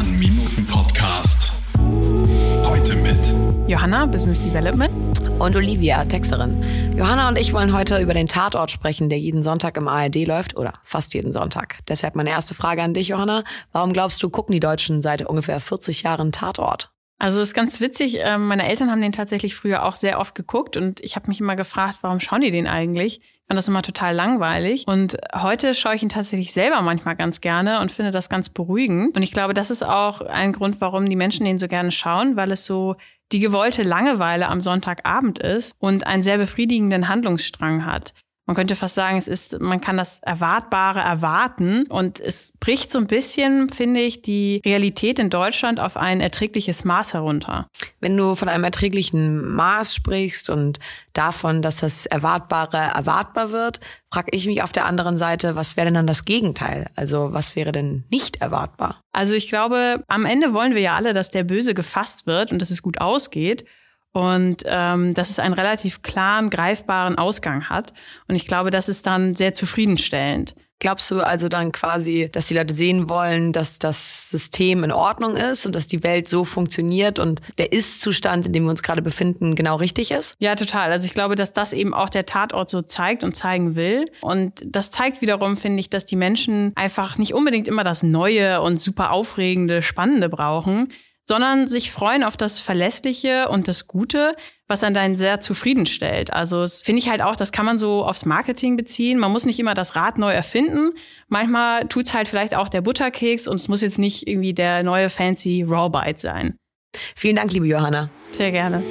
Bahn Minuten Podcast. Heute mit Johanna, Business Development. Und Olivia, Texterin. Johanna und ich wollen heute über den Tatort sprechen, der jeden Sonntag im ARD läuft oder fast jeden Sonntag. Deshalb meine erste Frage an dich, Johanna. Warum glaubst du, gucken die Deutschen seit ungefähr 40 Jahren Tatort? Also ist ganz witzig. Ähm, meine Eltern haben den tatsächlich früher auch sehr oft geguckt und ich habe mich immer gefragt, warum schauen die den eigentlich? Ich fand das immer total langweilig. Und heute schaue ich ihn tatsächlich selber manchmal ganz gerne und finde das ganz beruhigend. Und ich glaube, das ist auch ein Grund, warum die Menschen den so gerne schauen, weil es so die gewollte Langeweile am Sonntagabend ist und einen sehr befriedigenden Handlungsstrang hat. Man könnte fast sagen, es ist, man kann das Erwartbare erwarten und es bricht so ein bisschen, finde ich, die Realität in Deutschland auf ein erträgliches Maß herunter. Wenn du von einem erträglichen Maß sprichst und davon, dass das Erwartbare erwartbar wird, frage ich mich auf der anderen Seite, was wäre denn dann das Gegenteil? Also was wäre denn nicht erwartbar? Also ich glaube, am Ende wollen wir ja alle, dass der Böse gefasst wird und dass es gut ausgeht und ähm, dass es einen relativ klaren, greifbaren Ausgang hat. Und ich glaube, das ist dann sehr zufriedenstellend. Glaubst du also dann quasi, dass die Leute sehen wollen, dass das System in Ordnung ist und dass die Welt so funktioniert und der Ist-Zustand, in dem wir uns gerade befinden, genau richtig ist? Ja, total. Also ich glaube, dass das eben auch der Tatort so zeigt und zeigen will. Und das zeigt wiederum, finde ich, dass die Menschen einfach nicht unbedingt immer das Neue und super aufregende, Spannende brauchen, sondern sich freuen auf das Verlässliche und das Gute, was dann deinen sehr zufriedenstellt. Also das finde ich halt auch, das kann man so aufs Marketing beziehen. Man muss nicht immer das Rad neu erfinden. Manchmal tut's halt vielleicht auch der Butterkeks und es muss jetzt nicht irgendwie der neue fancy Raw Bite sein. Vielen Dank, liebe Johanna. Sehr gerne.